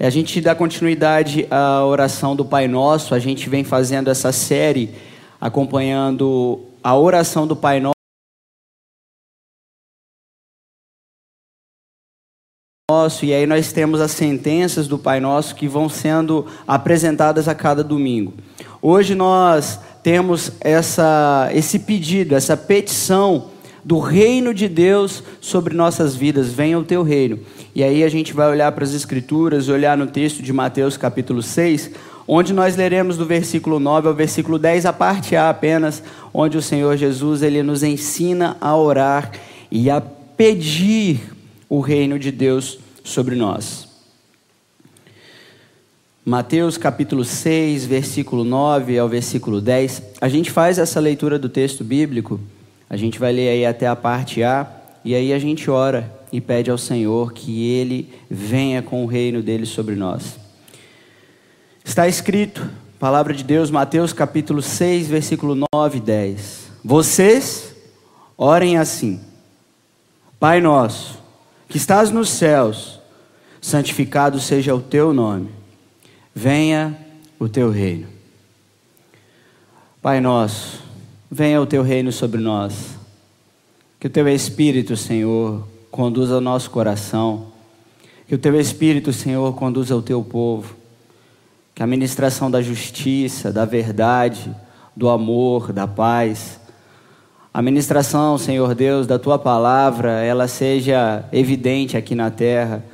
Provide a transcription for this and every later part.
A gente dá continuidade à oração do Pai Nosso, a gente vem fazendo essa série acompanhando a oração do Pai Nosso, e aí nós temos as sentenças do Pai Nosso que vão sendo apresentadas a cada domingo. Hoje nós temos essa, esse pedido, essa petição do reino de Deus sobre nossas vidas. Venha o teu reino. E aí a gente vai olhar para as Escrituras, olhar no texto de Mateus capítulo 6, onde nós leremos do versículo 9 ao versículo 10, a parte A apenas, onde o Senhor Jesus ele nos ensina a orar e a pedir o reino de Deus sobre nós. Mateus capítulo 6, versículo 9 ao versículo 10. A gente faz essa leitura do texto bíblico, a gente vai ler aí até a parte A, e aí a gente ora e pede ao Senhor que Ele venha com o reino dele sobre nós. Está escrito, palavra de Deus, Mateus capítulo 6, versículo 9 e 10. Vocês orem assim: Pai nosso, que estás nos céus, santificado seja o teu nome, venha o teu reino. Pai nosso, venha o teu reino sobre nós. Que o teu Espírito, Senhor, conduza o nosso coração. Que o teu Espírito, Senhor, conduza o teu povo. Que a ministração da justiça, da verdade, do amor, da paz, a ministração, Senhor Deus, da tua palavra, ela seja evidente aqui na terra.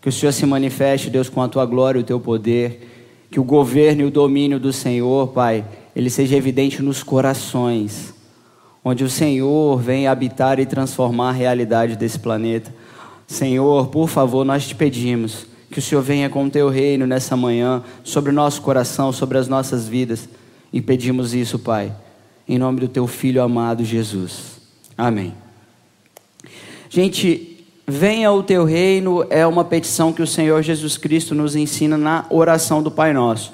Que o Senhor se manifeste, Deus, com a tua glória e o teu poder. Que o governo e o domínio do Senhor, Pai, ele seja evidente nos corações onde o Senhor vem habitar e transformar a realidade desse planeta. Senhor, por favor, nós te pedimos que o Senhor venha com o teu reino nessa manhã, sobre o nosso coração, sobre as nossas vidas. E pedimos isso, Pai, em nome do teu filho amado Jesus. Amém. Gente, venha o teu reino é uma petição que o Senhor Jesus Cristo nos ensina na oração do Pai Nosso.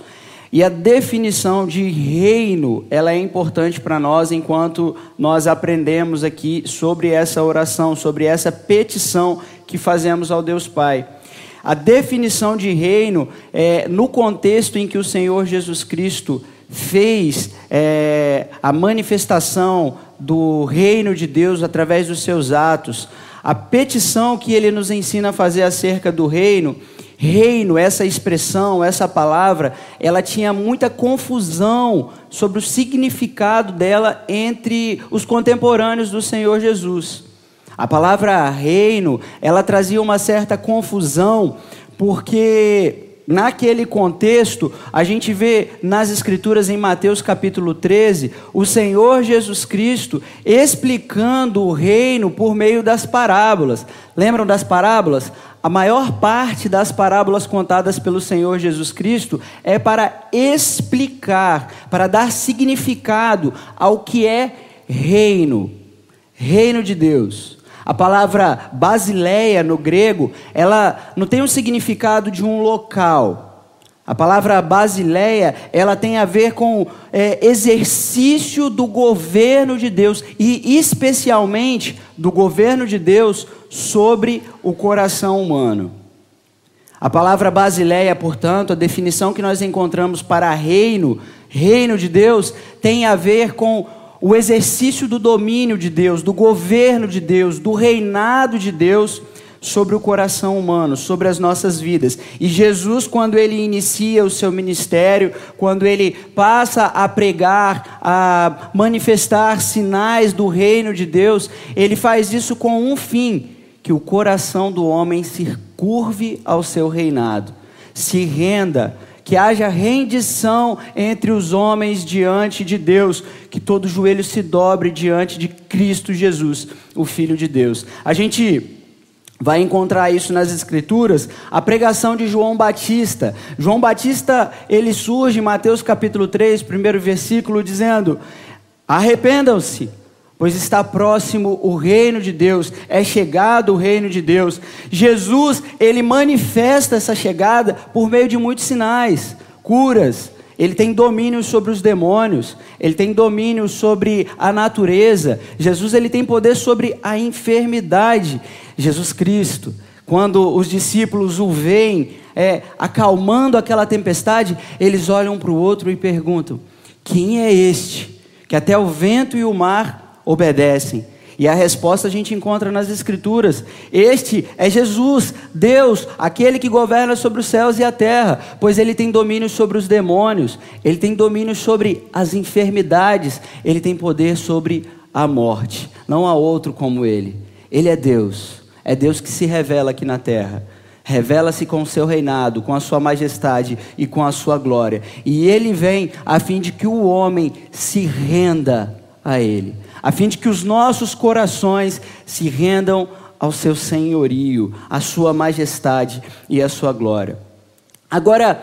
E a definição de reino, ela é importante para nós enquanto nós aprendemos aqui sobre essa oração, sobre essa petição que fazemos ao Deus Pai. A definição de reino, é, no contexto em que o Senhor Jesus Cristo fez é, a manifestação do reino de Deus através dos seus atos, a petição que ele nos ensina a fazer acerca do reino, Reino, essa expressão, essa palavra, ela tinha muita confusão sobre o significado dela entre os contemporâneos do Senhor Jesus. A palavra reino, ela trazia uma certa confusão, porque naquele contexto, a gente vê nas Escrituras em Mateus capítulo 13, o Senhor Jesus Cristo explicando o reino por meio das parábolas. Lembram das parábolas? A maior parte das parábolas contadas pelo Senhor Jesus Cristo é para explicar, para dar significado ao que é reino, reino de Deus. A palavra basileia no grego, ela não tem o significado de um local. A palavra basileia, ela tem a ver com é, exercício do governo de Deus e especialmente do governo de Deus sobre o coração humano. A palavra basileia, portanto, a definição que nós encontramos para reino, reino de Deus, tem a ver com o exercício do domínio de Deus, do governo de Deus, do reinado de Deus sobre o coração humano, sobre as nossas vidas. E Jesus, quando ele inicia o seu ministério, quando ele passa a pregar, a manifestar sinais do reino de Deus, ele faz isso com um fim: que o coração do homem se curve ao seu reinado, se renda que haja rendição entre os homens diante de Deus, que todo joelho se dobre diante de Cristo Jesus, o Filho de Deus. A gente vai encontrar isso nas escrituras, a pregação de João Batista. João Batista, ele surge em Mateus capítulo 3, primeiro versículo, dizendo: Arrependam-se, pois está próximo o reino de Deus, é chegado o reino de Deus. Jesus, ele manifesta essa chegada por meio de muitos sinais, curas, ele tem domínio sobre os demônios, ele tem domínio sobre a natureza. Jesus ele tem poder sobre a enfermidade. Jesus Cristo, Quando os discípulos o veem é, acalmando aquela tempestade, eles olham para o outro e perguntam: Quem é este que até o vento e o mar obedecem? E a resposta a gente encontra nas Escrituras. Este é Jesus, Deus, aquele que governa sobre os céus e a terra, pois ele tem domínio sobre os demônios, ele tem domínio sobre as enfermidades, ele tem poder sobre a morte. Não há outro como ele. Ele é Deus, é Deus que se revela aqui na terra. Revela-se com o seu reinado, com a sua majestade e com a sua glória. E ele vem a fim de que o homem se renda a ele a fim de que os nossos corações se rendam ao seu senhorio, à sua majestade e à sua glória. Agora,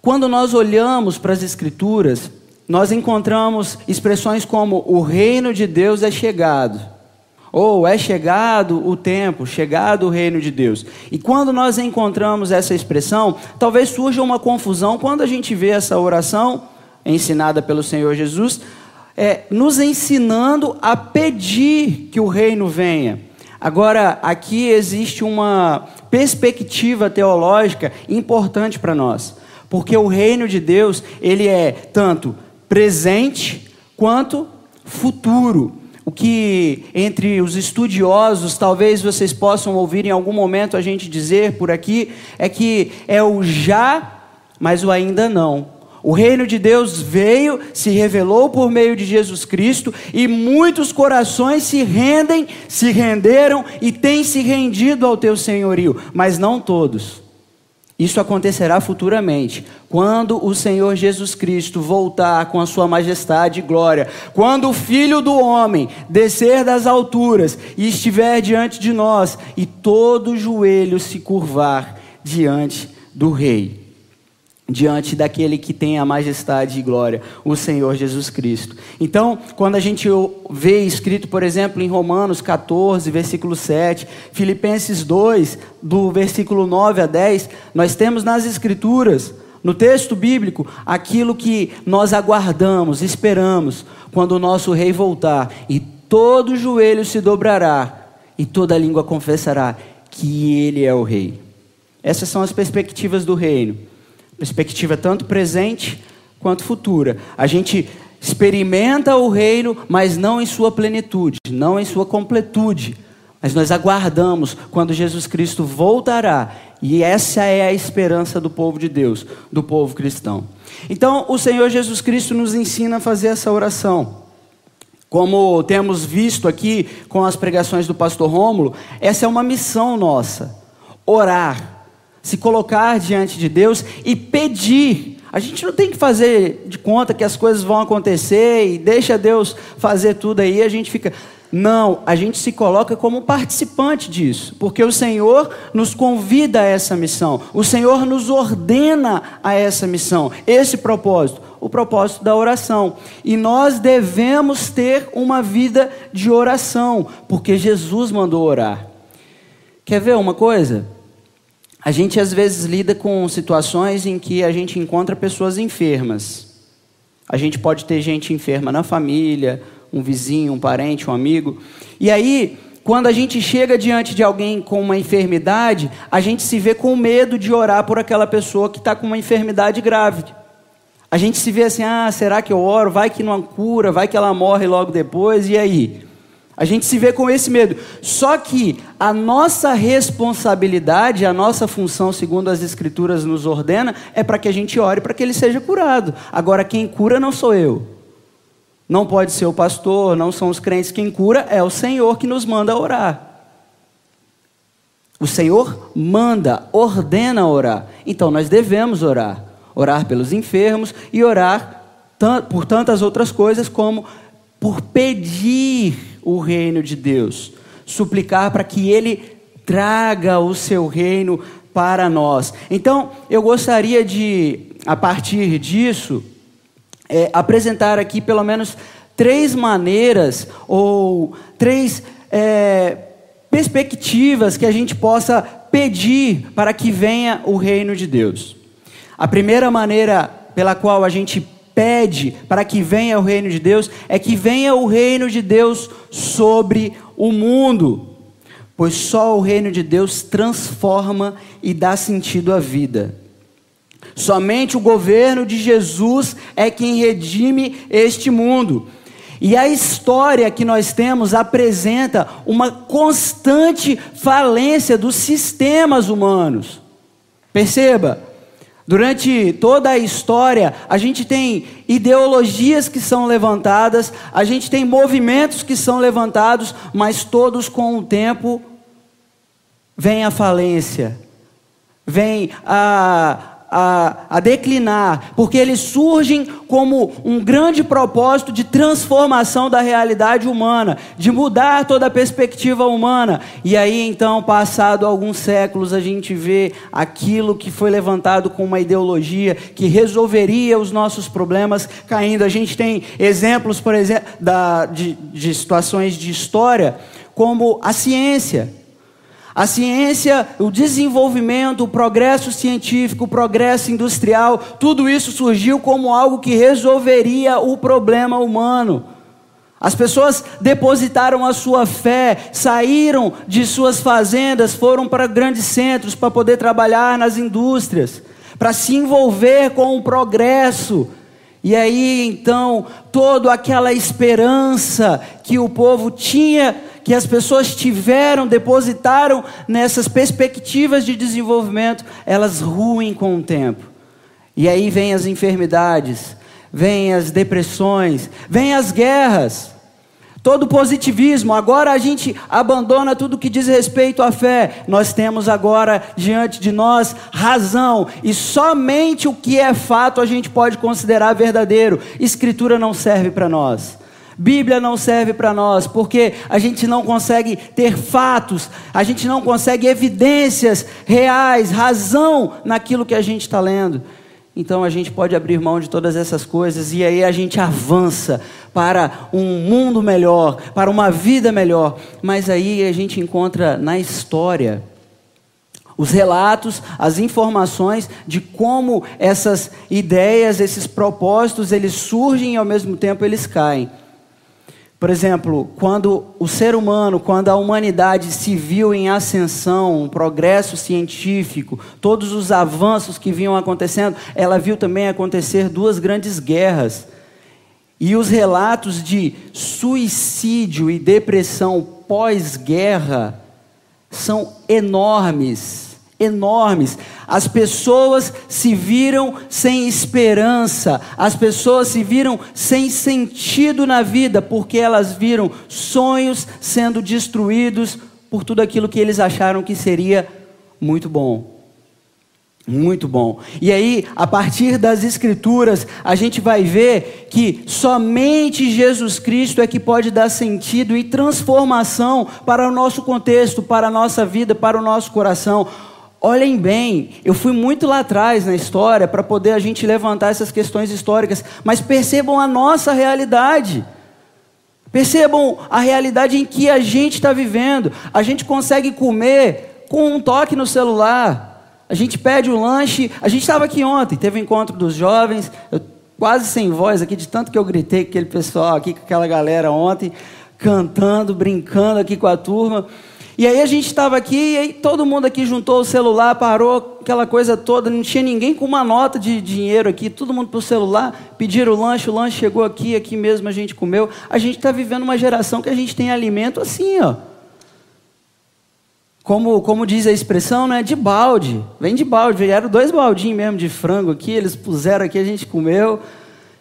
quando nós olhamos para as Escrituras, nós encontramos expressões como o reino de Deus é chegado, ou é chegado o tempo, chegado o reino de Deus. E quando nós encontramos essa expressão, talvez surja uma confusão quando a gente vê essa oração ensinada pelo Senhor Jesus, é, nos ensinando a pedir que o reino venha. Agora, aqui existe uma perspectiva teológica importante para nós, porque o reino de Deus, ele é tanto presente quanto futuro. O que entre os estudiosos, talvez vocês possam ouvir em algum momento a gente dizer por aqui, é que é o já, mas o ainda não. O reino de Deus veio, se revelou por meio de Jesus Cristo e muitos corações se rendem, se renderam e têm se rendido ao teu senhorio, mas não todos. Isso acontecerá futuramente, quando o Senhor Jesus Cristo voltar com a sua majestade e glória, quando o Filho do homem descer das alturas e estiver diante de nós e todo joelho se curvar diante do Rei diante daquele que tem a majestade e glória, o Senhor Jesus Cristo. Então, quando a gente vê escrito, por exemplo, em Romanos 14, versículo 7, Filipenses 2, do versículo 9 a 10, nós temos nas Escrituras, no texto bíblico, aquilo que nós aguardamos, esperamos, quando o nosso rei voltar, e todo joelho se dobrará, e toda língua confessará que ele é o rei. Essas são as perspectivas do reino perspectiva tanto presente quanto futura. A gente experimenta o reino, mas não em sua plenitude, não em sua completude. Mas nós aguardamos quando Jesus Cristo voltará. E essa é a esperança do povo de Deus, do povo cristão. Então, o Senhor Jesus Cristo nos ensina a fazer essa oração. Como temos visto aqui com as pregações do pastor Rômulo, essa é uma missão nossa: orar se colocar diante de Deus e pedir. A gente não tem que fazer de conta que as coisas vão acontecer e deixa Deus fazer tudo aí, a gente fica. Não, a gente se coloca como participante disso, porque o Senhor nos convida a essa missão, o Senhor nos ordena a essa missão, esse propósito, o propósito da oração. E nós devemos ter uma vida de oração, porque Jesus mandou orar. Quer ver uma coisa? A gente às vezes lida com situações em que a gente encontra pessoas enfermas. A gente pode ter gente enferma na família, um vizinho, um parente, um amigo. E aí, quando a gente chega diante de alguém com uma enfermidade, a gente se vê com medo de orar por aquela pessoa que está com uma enfermidade grave. A gente se vê assim: ah, será que eu oro? Vai que não cura, vai que ela morre logo depois, e aí? A gente se vê com esse medo. Só que a nossa responsabilidade, a nossa função, segundo as Escrituras nos ordena, é para que a gente ore para que ele seja curado. Agora, quem cura não sou eu. Não pode ser o pastor, não são os crentes. Quem cura é o Senhor que nos manda orar. O Senhor manda, ordena orar. Então nós devemos orar. Orar pelos enfermos e orar por tantas outras coisas, como por pedir o reino de Deus, suplicar para que Ele traga o seu reino para nós. Então, eu gostaria de, a partir disso, é, apresentar aqui pelo menos três maneiras ou três é, perspectivas que a gente possa pedir para que venha o reino de Deus. A primeira maneira pela qual a gente pede para que venha o reino de Deus é que venha o reino de Deus sobre o mundo. pois só o reino de Deus transforma e dá sentido à vida. Somente o governo de Jesus é quem redime este mundo. E a história que nós temos apresenta uma constante falência dos sistemas humanos. Perceba, durante toda a história, a gente tem ideologias que são levantadas, a gente tem movimentos que são levantados, mas todos com o tempo vem a falência, vem a, a, a, declinar, porque eles surgem como um grande propósito de transformação da realidade humana, de mudar toda a perspectiva humana. E aí, então, passado alguns séculos, a gente vê aquilo que foi levantado com uma ideologia que resolveria os nossos problemas caindo. A gente tem exemplos, por exemplo, da, de, de situações de história, como a ciência. A ciência, o desenvolvimento, o progresso científico, o progresso industrial, tudo isso surgiu como algo que resolveria o problema humano. As pessoas depositaram a sua fé, saíram de suas fazendas, foram para grandes centros para poder trabalhar nas indústrias, para se envolver com o progresso. E aí então, toda aquela esperança que o povo tinha que as pessoas tiveram, depositaram nessas perspectivas de desenvolvimento, elas ruem com o tempo. E aí vem as enfermidades, vem as depressões, vem as guerras. Todo positivismo, agora a gente abandona tudo que diz respeito à fé. Nós temos agora diante de nós razão, e somente o que é fato a gente pode considerar verdadeiro. Escritura não serve para nós. Bíblia não serve para nós, porque a gente não consegue ter fatos, a gente não consegue evidências reais, razão naquilo que a gente está lendo. Então a gente pode abrir mão de todas essas coisas e aí a gente avança para um mundo melhor, para uma vida melhor. Mas aí a gente encontra na história os relatos, as informações de como essas ideias, esses propósitos, eles surgem e ao mesmo tempo eles caem. Por exemplo, quando o ser humano, quando a humanidade se viu em ascensão, um progresso científico, todos os avanços que vinham acontecendo, ela viu também acontecer duas grandes guerras. E os relatos de suicídio e depressão pós-guerra são enormes enormes. As pessoas se viram sem esperança, as pessoas se viram sem sentido na vida, porque elas viram sonhos sendo destruídos por tudo aquilo que eles acharam que seria muito bom. Muito bom. E aí, a partir das Escrituras, a gente vai ver que somente Jesus Cristo é que pode dar sentido e transformação para o nosso contexto, para a nossa vida, para o nosso coração. Olhem bem, eu fui muito lá atrás na história para poder a gente levantar essas questões históricas, mas percebam a nossa realidade. Percebam a realidade em que a gente está vivendo. A gente consegue comer com um toque no celular. A gente pede o lanche. A gente estava aqui ontem, teve um encontro dos jovens. Eu, quase sem voz aqui, de tanto que eu gritei com aquele pessoal aqui, com aquela galera ontem, cantando, brincando aqui com a turma. E aí a gente estava aqui, e aí todo mundo aqui juntou o celular, parou aquela coisa toda, não tinha ninguém com uma nota de dinheiro aqui, todo mundo para o celular, pediram o lanche, o lanche chegou aqui, aqui mesmo a gente comeu. A gente está vivendo uma geração que a gente tem alimento assim, ó. Como, como diz a expressão, né? De balde. Vem de balde. Vieram dois baldinhos mesmo de frango aqui, eles puseram aqui, a gente comeu.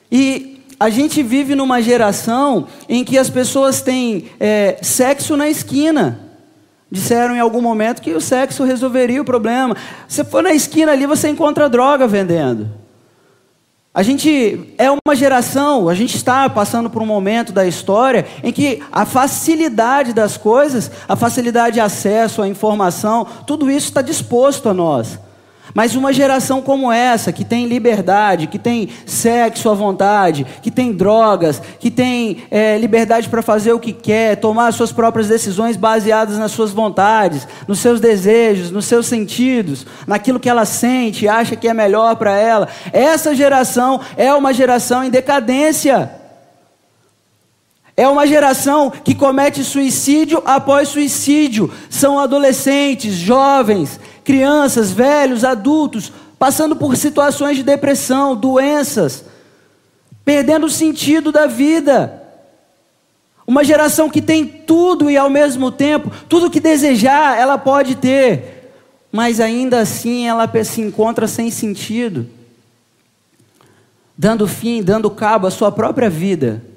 E a gente vive numa geração em que as pessoas têm é, sexo na esquina. Disseram em algum momento que o sexo resolveria o problema. Você for na esquina ali, você encontra droga vendendo. A gente é uma geração, a gente está passando por um momento da história em que a facilidade das coisas, a facilidade de acesso à informação, tudo isso está disposto a nós. Mas uma geração como essa, que tem liberdade, que tem sexo à vontade, que tem drogas, que tem é, liberdade para fazer o que quer, tomar suas próprias decisões baseadas nas suas vontades, nos seus desejos, nos seus sentidos, naquilo que ela sente e acha que é melhor para ela, essa geração é uma geração em decadência. É uma geração que comete suicídio após suicídio. São adolescentes, jovens, crianças, velhos, adultos, passando por situações de depressão, doenças, perdendo o sentido da vida. Uma geração que tem tudo e ao mesmo tempo, tudo que desejar, ela pode ter, mas ainda assim ela se encontra sem sentido, dando fim, dando cabo à sua própria vida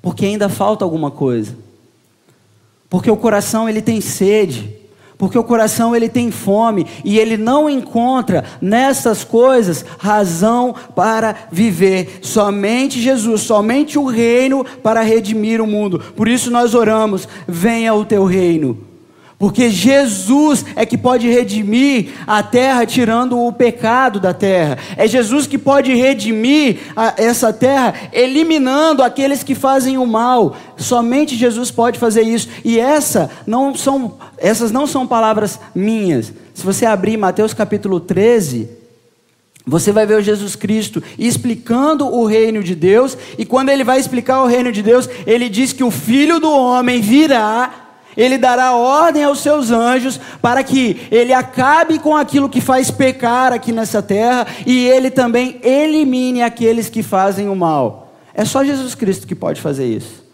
porque ainda falta alguma coisa. Porque o coração ele tem sede, porque o coração ele tem fome e ele não encontra nessas coisas razão para viver. Somente Jesus, somente o reino para redimir o mundo. Por isso nós oramos: venha o teu reino. Porque Jesus é que pode redimir a terra, tirando o pecado da terra. É Jesus que pode redimir a, essa terra, eliminando aqueles que fazem o mal. Somente Jesus pode fazer isso. E essa não são, essas não são palavras minhas. Se você abrir Mateus capítulo 13, você vai ver o Jesus Cristo explicando o reino de Deus. E quando ele vai explicar o reino de Deus, ele diz que o filho do homem virá ele dará ordem aos seus anjos para que ele acabe com aquilo que faz pecar aqui nessa terra e ele também elimine aqueles que fazem o mal. É só Jesus Cristo que pode fazer isso.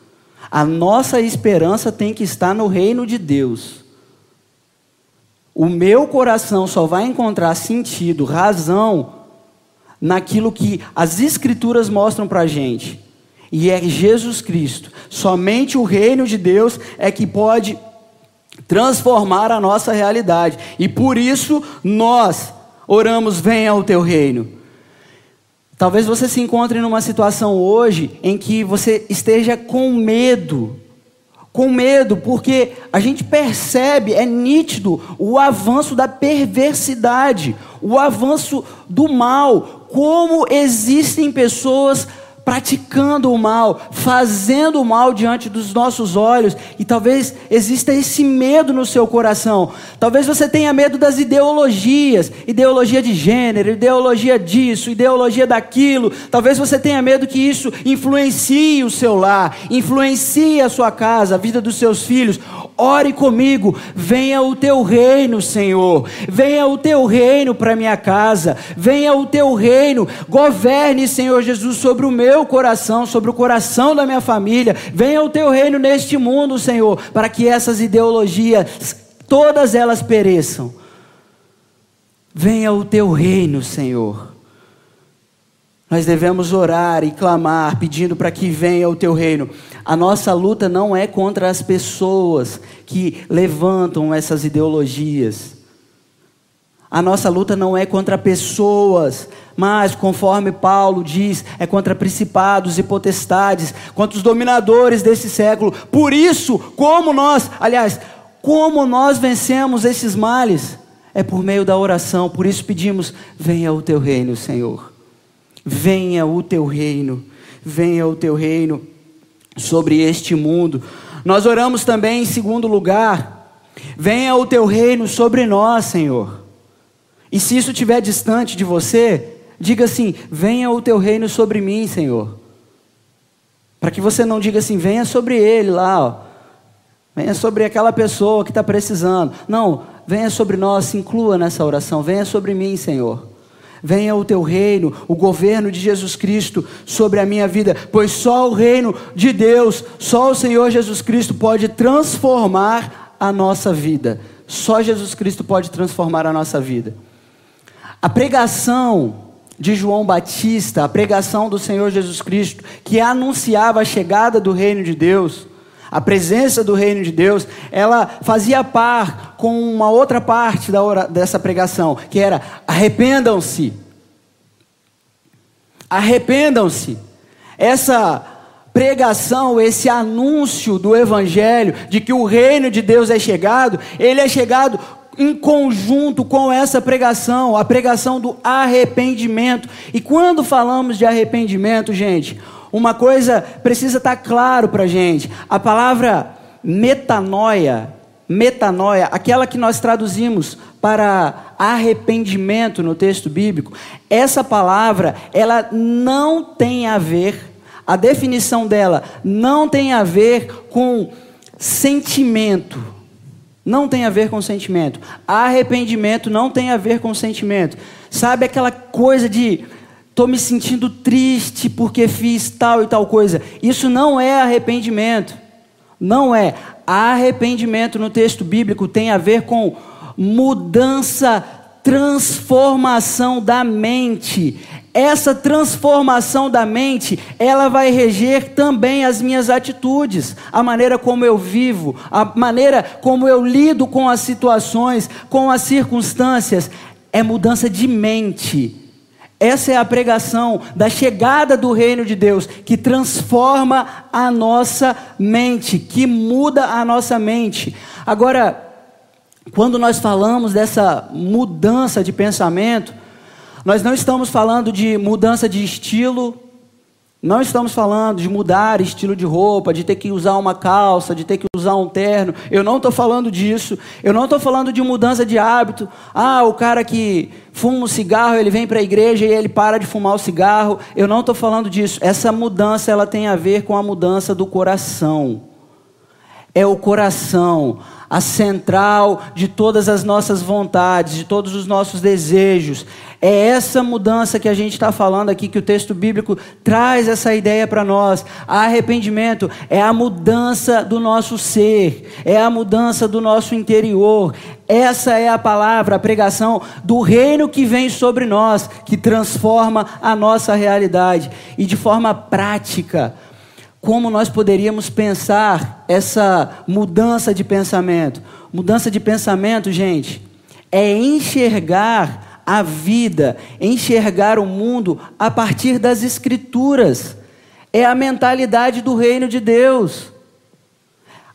A nossa esperança tem que estar no reino de Deus. O meu coração só vai encontrar sentido, razão, naquilo que as Escrituras mostram para a gente e é Jesus Cristo. Somente o reino de Deus é que pode transformar a nossa realidade. E por isso nós oramos: venha o teu reino. Talvez você se encontre numa situação hoje em que você esteja com medo. Com medo, porque a gente percebe, é nítido, o avanço da perversidade, o avanço do mal. Como existem pessoas praticando o mal, fazendo o mal diante dos nossos olhos, e talvez exista esse medo no seu coração. Talvez você tenha medo das ideologias, ideologia de gênero, ideologia disso, ideologia daquilo. Talvez você tenha medo que isso influencie o seu lar, influencie a sua casa, a vida dos seus filhos. Ore comigo, venha o teu reino, Senhor. Venha o teu reino para minha casa. Venha o teu reino. Governe, Senhor Jesus, sobre o meu coração, sobre o coração da minha família. Venha o teu reino neste mundo, Senhor, para que essas ideologias, todas elas pereçam. Venha o teu reino, Senhor. Nós devemos orar e clamar, pedindo para que venha o teu reino. A nossa luta não é contra as pessoas que levantam essas ideologias. A nossa luta não é contra pessoas, mas, conforme Paulo diz, é contra principados e potestades, contra os dominadores desse século. Por isso, como nós, aliás, como nós vencemos esses males? É por meio da oração. Por isso pedimos: venha o teu reino, Senhor. Venha o teu reino. Venha o teu reino sobre este mundo. Nós oramos também em segundo lugar: venha o teu reino sobre nós, Senhor. E se isso estiver distante de você, diga assim: venha o teu reino sobre mim, Senhor. Para que você não diga assim, venha sobre ele lá, ó. venha sobre aquela pessoa que está precisando. Não, venha sobre nós, se inclua nessa oração, venha sobre mim, Senhor venha o teu reino, o governo de Jesus Cristo sobre a minha vida, pois só o reino de Deus, só o Senhor Jesus Cristo pode transformar a nossa vida. Só Jesus Cristo pode transformar a nossa vida. A pregação de João Batista, a pregação do Senhor Jesus Cristo, que anunciava a chegada do reino de Deus, a presença do reino de Deus, ela fazia par com uma outra parte da hora, dessa pregação, que era arrependam-se. Arrependam-se. Essa pregação, esse anúncio do evangelho de que o reino de Deus é chegado, ele é chegado em conjunto com essa pregação, a pregação do arrependimento. E quando falamos de arrependimento, gente, uma coisa precisa estar claro para a gente: a palavra metanoia, metanoia, aquela que nós traduzimos para arrependimento no texto bíblico, essa palavra ela não tem a ver a definição dela não tem a ver com sentimento. Não tem a ver com sentimento. Arrependimento não tem a ver com sentimento. Sabe aquela coisa de estou me sentindo triste porque fiz tal e tal coisa. Isso não é arrependimento. Não é. Arrependimento no texto bíblico tem a ver com mudança, transformação da mente. Essa transformação da mente, ela vai reger também as minhas atitudes, a maneira como eu vivo, a maneira como eu lido com as situações, com as circunstâncias. É mudança de mente. Essa é a pregação da chegada do reino de Deus, que transforma a nossa mente, que muda a nossa mente. Agora, quando nós falamos dessa mudança de pensamento, nós não estamos falando de mudança de estilo, não estamos falando de mudar estilo de roupa, de ter que usar uma calça, de ter que usar um terno. Eu não estou falando disso. Eu não estou falando de mudança de hábito. Ah, o cara que fuma um cigarro, ele vem para a igreja e ele para de fumar o cigarro. Eu não estou falando disso. Essa mudança ela tem a ver com a mudança do coração. É o coração a central de todas as nossas vontades, de todos os nossos desejos. É essa mudança que a gente está falando aqui, que o texto bíblico traz essa ideia para nós. Arrependimento é a mudança do nosso ser, é a mudança do nosso interior. Essa é a palavra, a pregação do reino que vem sobre nós, que transforma a nossa realidade. E de forma prática, como nós poderíamos pensar essa mudança de pensamento? Mudança de pensamento, gente, é enxergar a vida, enxergar o mundo a partir das Escrituras. É a mentalidade do reino de Deus.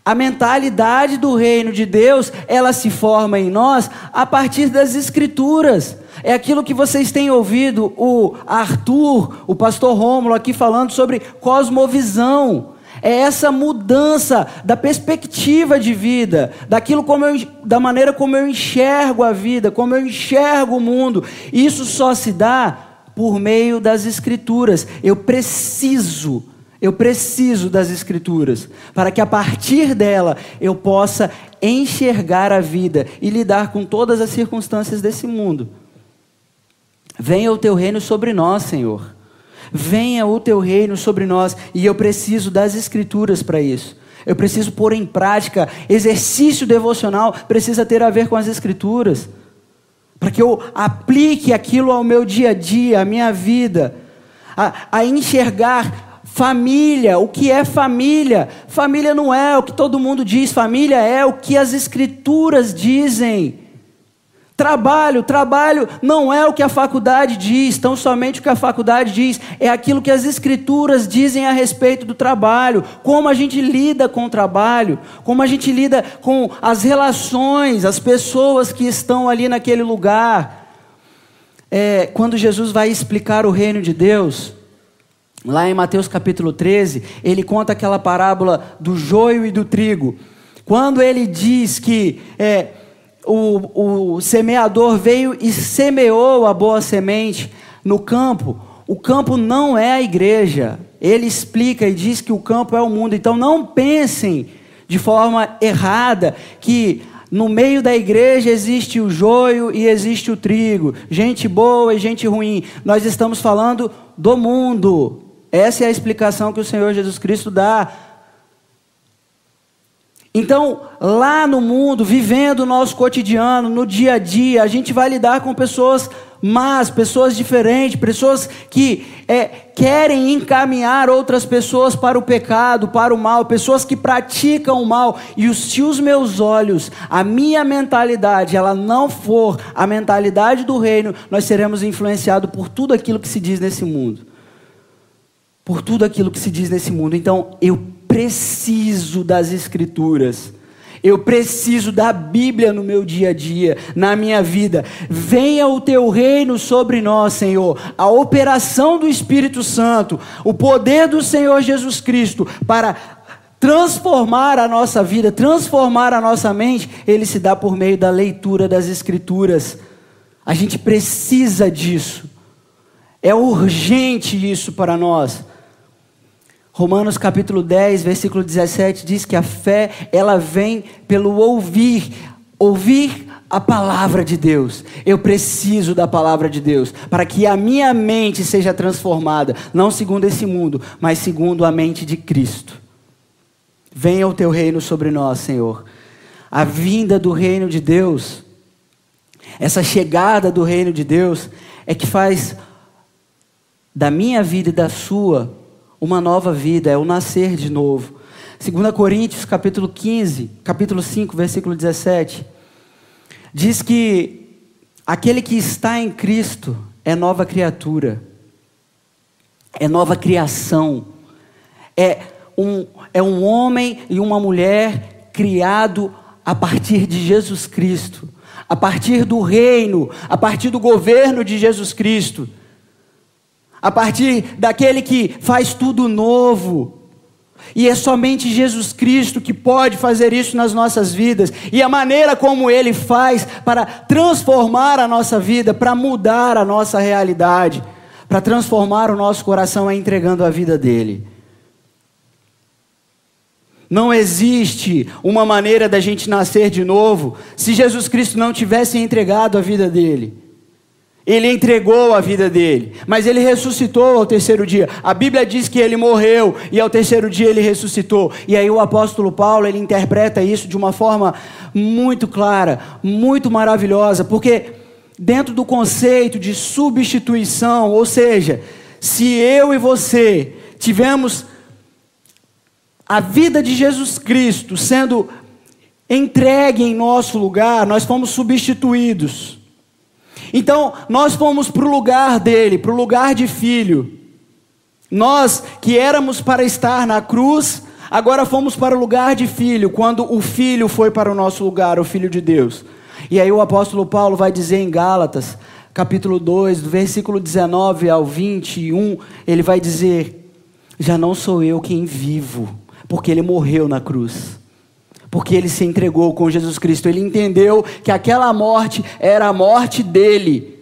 A mentalidade do reino de Deus, ela se forma em nós a partir das Escrituras. É aquilo que vocês têm ouvido o Arthur, o pastor Rômulo aqui falando sobre cosmovisão. É essa mudança da perspectiva de vida, daquilo como eu, da maneira como eu enxergo a vida, como eu enxergo o mundo. Isso só se dá por meio das escrituras. Eu preciso, eu preciso das escrituras para que a partir dela eu possa enxergar a vida e lidar com todas as circunstâncias desse mundo. Venha o teu reino sobre nós, Senhor. Venha o teu reino sobre nós. E eu preciso das escrituras para isso. Eu preciso pôr em prática. Exercício devocional precisa ter a ver com as escrituras. Para que eu aplique aquilo ao meu dia a dia, à minha vida. A, a enxergar família. O que é família? Família não é o que todo mundo diz. Família é o que as escrituras dizem. Trabalho, trabalho não é o que a faculdade diz, tão somente o que a faculdade diz, é aquilo que as escrituras dizem a respeito do trabalho, como a gente lida com o trabalho, como a gente lida com as relações, as pessoas que estão ali naquele lugar. É, quando Jesus vai explicar o reino de Deus, lá em Mateus capítulo 13, ele conta aquela parábola do joio e do trigo. Quando ele diz que é, o, o semeador veio e semeou a boa semente no campo, o campo não é a igreja. Ele explica e diz que o campo é o mundo. Então não pensem de forma errada que no meio da igreja existe o joio e existe o trigo, gente boa e gente ruim. Nós estamos falando do mundo. Essa é a explicação que o Senhor Jesus Cristo dá então, lá no mundo, vivendo o nosso cotidiano, no dia a dia, a gente vai lidar com pessoas más, pessoas diferentes, pessoas que é, querem encaminhar outras pessoas para o pecado, para o mal, pessoas que praticam o mal. E se os meus olhos, a minha mentalidade, ela não for a mentalidade do reino, nós seremos influenciados por tudo aquilo que se diz nesse mundo. Por tudo aquilo que se diz nesse mundo. Então, eu preciso das Escrituras. Eu preciso da Bíblia no meu dia a dia, na minha vida. Venha o teu reino sobre nós, Senhor. A operação do Espírito Santo, o poder do Senhor Jesus Cristo para transformar a nossa vida, transformar a nossa mente, ele se dá por meio da leitura das Escrituras. A gente precisa disso. É urgente isso para nós. Romanos capítulo 10, versículo 17 diz que a fé, ela vem pelo ouvir, ouvir a palavra de Deus. Eu preciso da palavra de Deus para que a minha mente seja transformada, não segundo esse mundo, mas segundo a mente de Cristo. Venha o teu reino sobre nós, Senhor. A vinda do reino de Deus, essa chegada do reino de Deus, é que faz da minha vida e da sua uma nova vida, é o nascer de novo. 2 Coríntios, capítulo 15, capítulo 5, versículo 17 diz que aquele que está em Cristo é nova criatura, é nova criação, é um, é um homem e uma mulher criado a partir de Jesus Cristo, a partir do reino, a partir do governo de Jesus Cristo, a partir daquele que faz tudo novo. E é somente Jesus Cristo que pode fazer isso nas nossas vidas. E a maneira como Ele faz para transformar a nossa vida, para mudar a nossa realidade, para transformar o nosso coração é entregando a vida dele. Não existe uma maneira da gente nascer de novo se Jesus Cristo não tivesse entregado a vida dele. Ele entregou a vida dele, mas ele ressuscitou ao terceiro dia. A Bíblia diz que ele morreu e ao terceiro dia ele ressuscitou. E aí o apóstolo Paulo, ele interpreta isso de uma forma muito clara, muito maravilhosa, porque dentro do conceito de substituição, ou seja, se eu e você tivemos a vida de Jesus Cristo sendo entregue em nosso lugar, nós fomos substituídos. Então, nós fomos para o lugar dele, para o lugar de filho. Nós que éramos para estar na cruz, agora fomos para o lugar de filho, quando o filho foi para o nosso lugar, o filho de Deus. E aí o apóstolo Paulo vai dizer em Gálatas, capítulo 2, do versículo 19 ao 21, ele vai dizer: Já não sou eu quem vivo, porque ele morreu na cruz porque ele se entregou com Jesus Cristo. Ele entendeu que aquela morte era a morte dele.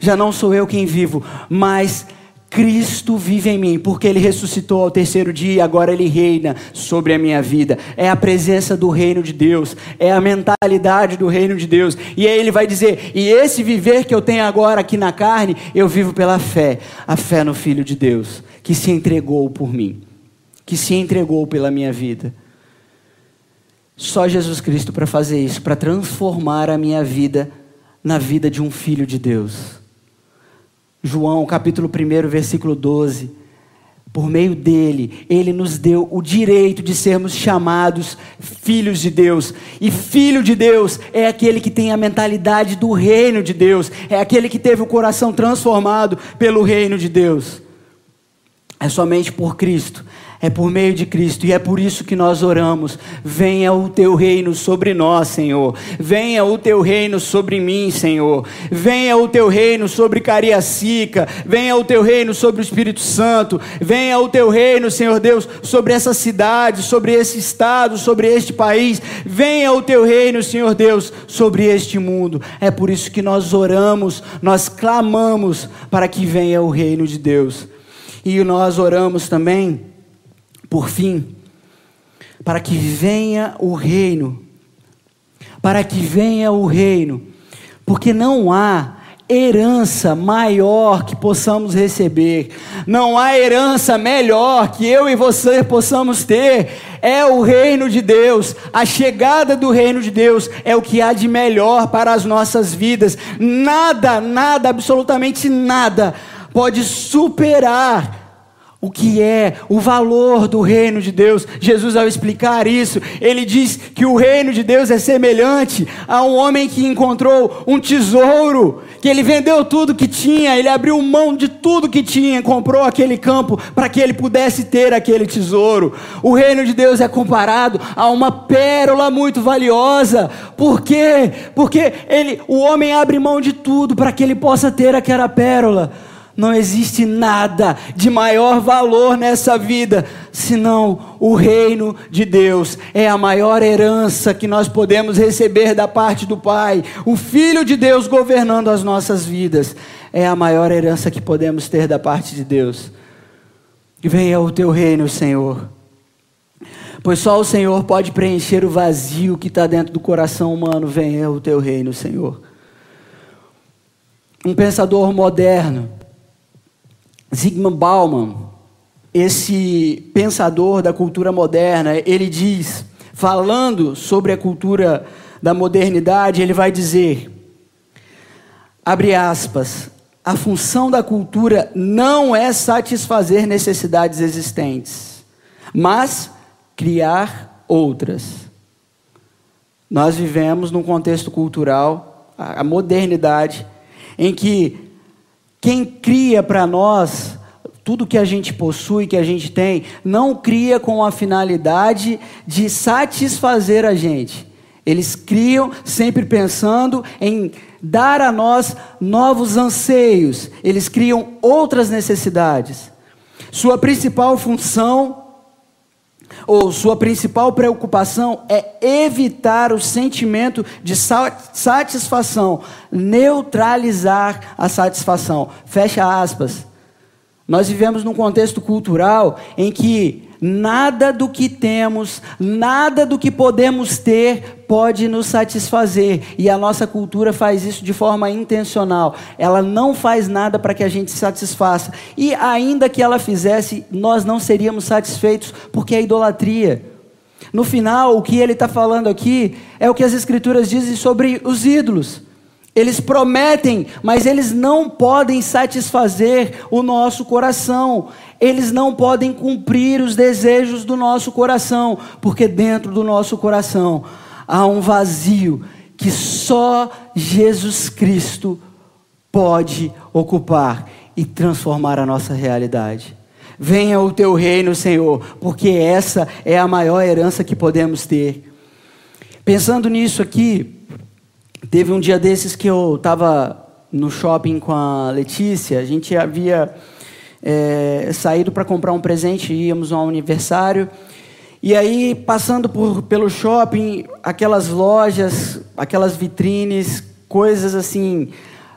Já não sou eu quem vivo, mas Cristo vive em mim, porque Ele ressuscitou ao terceiro dia e agora Ele reina sobre a minha vida. É a presença do reino de Deus, é a mentalidade do reino de Deus. E aí Ele vai dizer: e esse viver que eu tenho agora aqui na carne, eu vivo pela fé, a fé no Filho de Deus, que se entregou por mim, que se entregou pela minha vida. Só Jesus Cristo para fazer isso, para transformar a minha vida na vida de um filho de Deus. João, capítulo 1, versículo 12. Por meio dele, ele nos deu o direito de sermos chamados filhos de Deus. E filho de Deus é aquele que tem a mentalidade do reino de Deus, é aquele que teve o coração transformado pelo reino de Deus. É somente por Cristo é por meio de Cristo e é por isso que nós oramos. Venha o teu reino sobre nós, Senhor. Venha o teu reino sobre mim, Senhor. Venha o teu reino sobre Cariacica. Venha o teu reino sobre o Espírito Santo. Venha o teu reino, Senhor Deus, sobre essa cidade, sobre esse estado, sobre este país. Venha o teu reino, Senhor Deus, sobre este mundo. É por isso que nós oramos, nós clamamos para que venha o reino de Deus. E nós oramos também por fim, para que venha o reino, para que venha o reino, porque não há herança maior que possamos receber, não há herança melhor que eu e você possamos ter, é o reino de Deus, a chegada do reino de Deus é o que há de melhor para as nossas vidas, nada, nada, absolutamente nada pode superar o que é o valor do reino de Deus. Jesus, ao explicar isso, ele diz que o reino de Deus é semelhante a um homem que encontrou um tesouro, que ele vendeu tudo que tinha, ele abriu mão de tudo que tinha, comprou aquele campo para que ele pudesse ter aquele tesouro. O reino de Deus é comparado a uma pérola muito valiosa. Por quê? Porque ele, o homem abre mão de tudo para que ele possa ter aquela pérola. Não existe nada de maior valor nessa vida senão o reino de Deus. É a maior herança que nós podemos receber da parte do Pai. O Filho de Deus governando as nossas vidas. É a maior herança que podemos ter da parte de Deus. Venha o teu reino, Senhor. Pois só o Senhor pode preencher o vazio que está dentro do coração humano. Venha o teu reino, Senhor. Um pensador moderno, Zygmunt Bauman, esse pensador da cultura moderna, ele diz, falando sobre a cultura da modernidade, ele vai dizer: abre aspas, a função da cultura não é satisfazer necessidades existentes, mas criar outras. Nós vivemos num contexto cultural, a modernidade, em que quem cria para nós tudo que a gente possui, que a gente tem, não cria com a finalidade de satisfazer a gente. Eles criam sempre pensando em dar a nós novos anseios, eles criam outras necessidades. Sua principal função, ou sua principal preocupação, é evitar o sentimento de satisfação, neutralizar a satisfação. Fecha aspas. Nós vivemos num contexto cultural em que nada do que temos, nada do que podemos ter pode nos satisfazer. E a nossa cultura faz isso de forma intencional. Ela não faz nada para que a gente se satisfaça. E ainda que ela fizesse, nós não seríamos satisfeitos, porque é idolatria. No final, o que ele está falando aqui é o que as Escrituras dizem sobre os ídolos. Eles prometem, mas eles não podem satisfazer o nosso coração eles não podem cumprir os desejos do nosso coração, porque dentro do nosso coração há um vazio que só Jesus Cristo pode ocupar e transformar a nossa realidade. Venha o teu reino, Senhor, porque essa é a maior herança que podemos ter. Pensando nisso aqui, teve um dia desses que eu estava no shopping com a Letícia, a gente havia é, saído para comprar um presente, íamos a um aniversário. E aí, passando por, pelo shopping, aquelas lojas, aquelas vitrines, coisas assim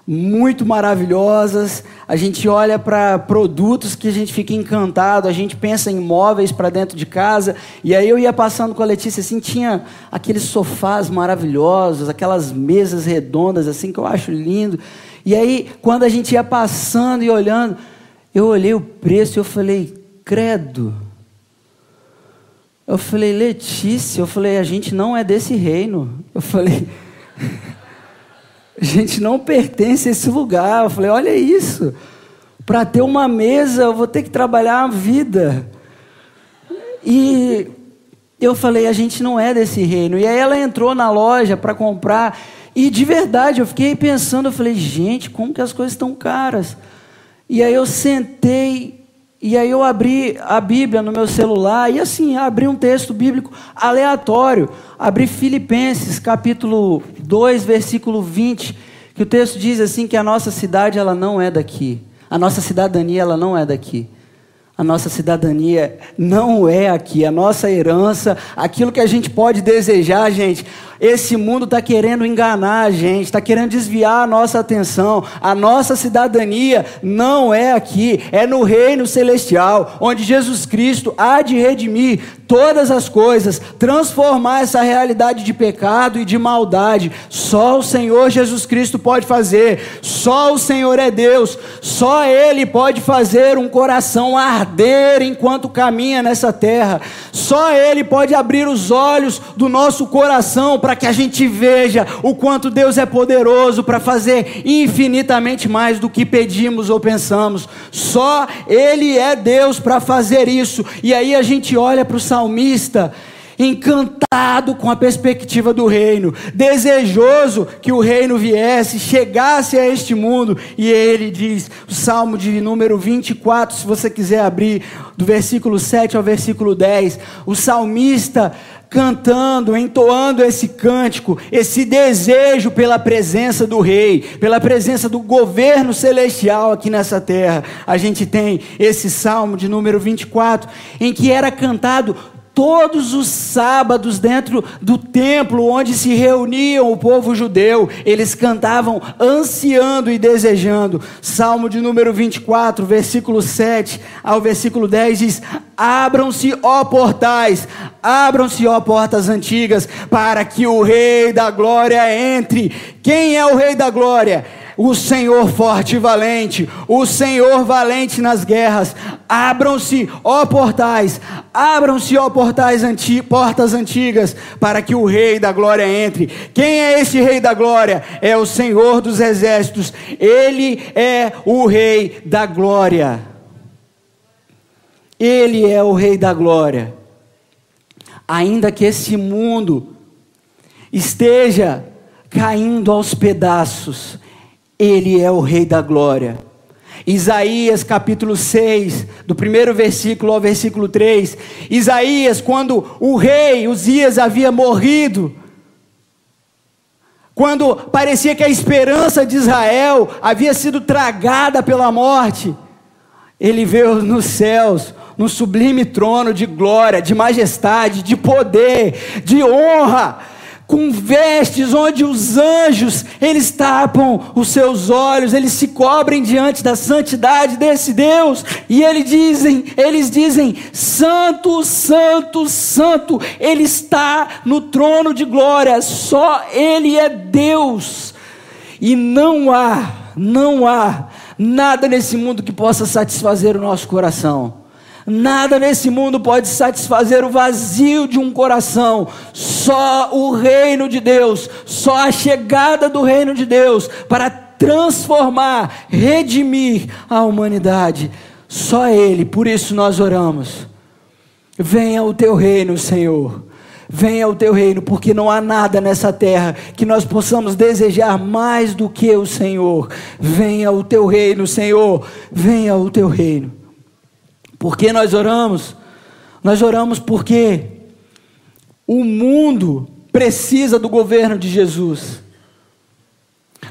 muito maravilhosas. A gente olha para produtos que a gente fica encantado, a gente pensa em móveis para dentro de casa. E aí eu ia passando com a Letícia assim, tinha aqueles sofás maravilhosos, aquelas mesas redondas assim que eu acho lindo. E aí, quando a gente ia passando e olhando, eu olhei o preço e eu falei, credo. Eu falei, Letícia, eu falei, a gente não é desse reino. Eu falei, a gente não pertence a esse lugar. Eu falei, olha isso. Para ter uma mesa, eu vou ter que trabalhar a vida. E eu falei, a gente não é desse reino. E aí ela entrou na loja para comprar. E de verdade, eu fiquei pensando, eu falei, gente, como que as coisas estão caras? E aí eu sentei e aí eu abri a Bíblia no meu celular e assim, abri um texto bíblico aleatório. Abri Filipenses, capítulo 2, versículo 20, que o texto diz assim que a nossa cidade ela não é daqui. A nossa cidadania ela não é daqui. A nossa cidadania não é aqui, a nossa herança, aquilo que a gente pode desejar, gente. Esse mundo está querendo enganar a gente, está querendo desviar a nossa atenção. A nossa cidadania não é aqui, é no reino celestial, onde Jesus Cristo há de redimir todas as coisas, transformar essa realidade de pecado e de maldade. Só o Senhor Jesus Cristo pode fazer, só o Senhor é Deus, só Ele pode fazer um coração arder enquanto caminha nessa terra, só Ele pode abrir os olhos do nosso coração para que a gente veja o quanto Deus é poderoso para fazer infinitamente mais do que pedimos ou pensamos. Só Ele é Deus para fazer isso, e aí a gente olha para o salmista encantado com a perspectiva do reino, desejoso que o reino viesse, chegasse a este mundo, e ele diz, o Salmo de número 24, se você quiser abrir, do versículo 7 ao versículo 10, o salmista cantando, entoando esse cântico, esse desejo pela presença do Rei, pela presença do governo celestial aqui nessa terra. A gente tem esse salmo de número 24, em que era cantado todos os sábados dentro do templo onde se reuniam o povo judeu, eles cantavam ansiando e desejando. Salmo de número 24, versículo 7 ao versículo 10 diz: Abram-se, ó portais, abram-se, ó portas antigas, para que o Rei da Glória entre. Quem é o Rei da Glória? O Senhor forte e valente, o Senhor valente nas guerras. Abram-se, ó portais, abram-se, ó portais anti, portas antigas, para que o Rei da Glória entre. Quem é esse Rei da Glória? É o Senhor dos Exércitos. Ele é o Rei da Glória. Ele é o Rei da Glória. Ainda que esse mundo esteja caindo aos pedaços, ele é o Rei da Glória. Isaías capítulo 6, do primeiro versículo ao versículo 3. Isaías, quando o rei Uzias havia morrido, quando parecia que a esperança de Israel havia sido tragada pela morte, ele veio nos céus, no sublime trono de glória, de majestade, de poder, de honra com vestes onde os anjos, eles tapam os seus olhos, eles se cobrem diante da santidade desse Deus, e eles dizem, eles dizem: Santo, Santo, Santo, ele está no trono de glória, só ele é Deus. E não há, não há nada nesse mundo que possa satisfazer o nosso coração. Nada nesse mundo pode satisfazer o vazio de um coração. Só o reino de Deus, só a chegada do reino de Deus para transformar, redimir a humanidade. Só Ele, por isso nós oramos. Venha o teu reino, Senhor. Venha o teu reino, porque não há nada nessa terra que nós possamos desejar mais do que o Senhor. Venha o teu reino, Senhor. Venha o teu reino. Por que nós oramos? Nós oramos porque o mundo precisa do governo de Jesus.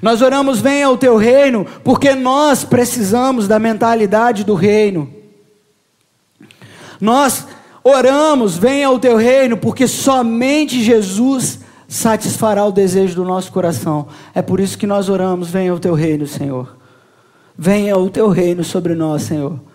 Nós oramos, venha o teu reino, porque nós precisamos da mentalidade do reino. Nós oramos, venha o teu reino, porque somente Jesus satisfará o desejo do nosso coração. É por isso que nós oramos, venha o teu reino, Senhor. Venha o teu reino sobre nós, Senhor.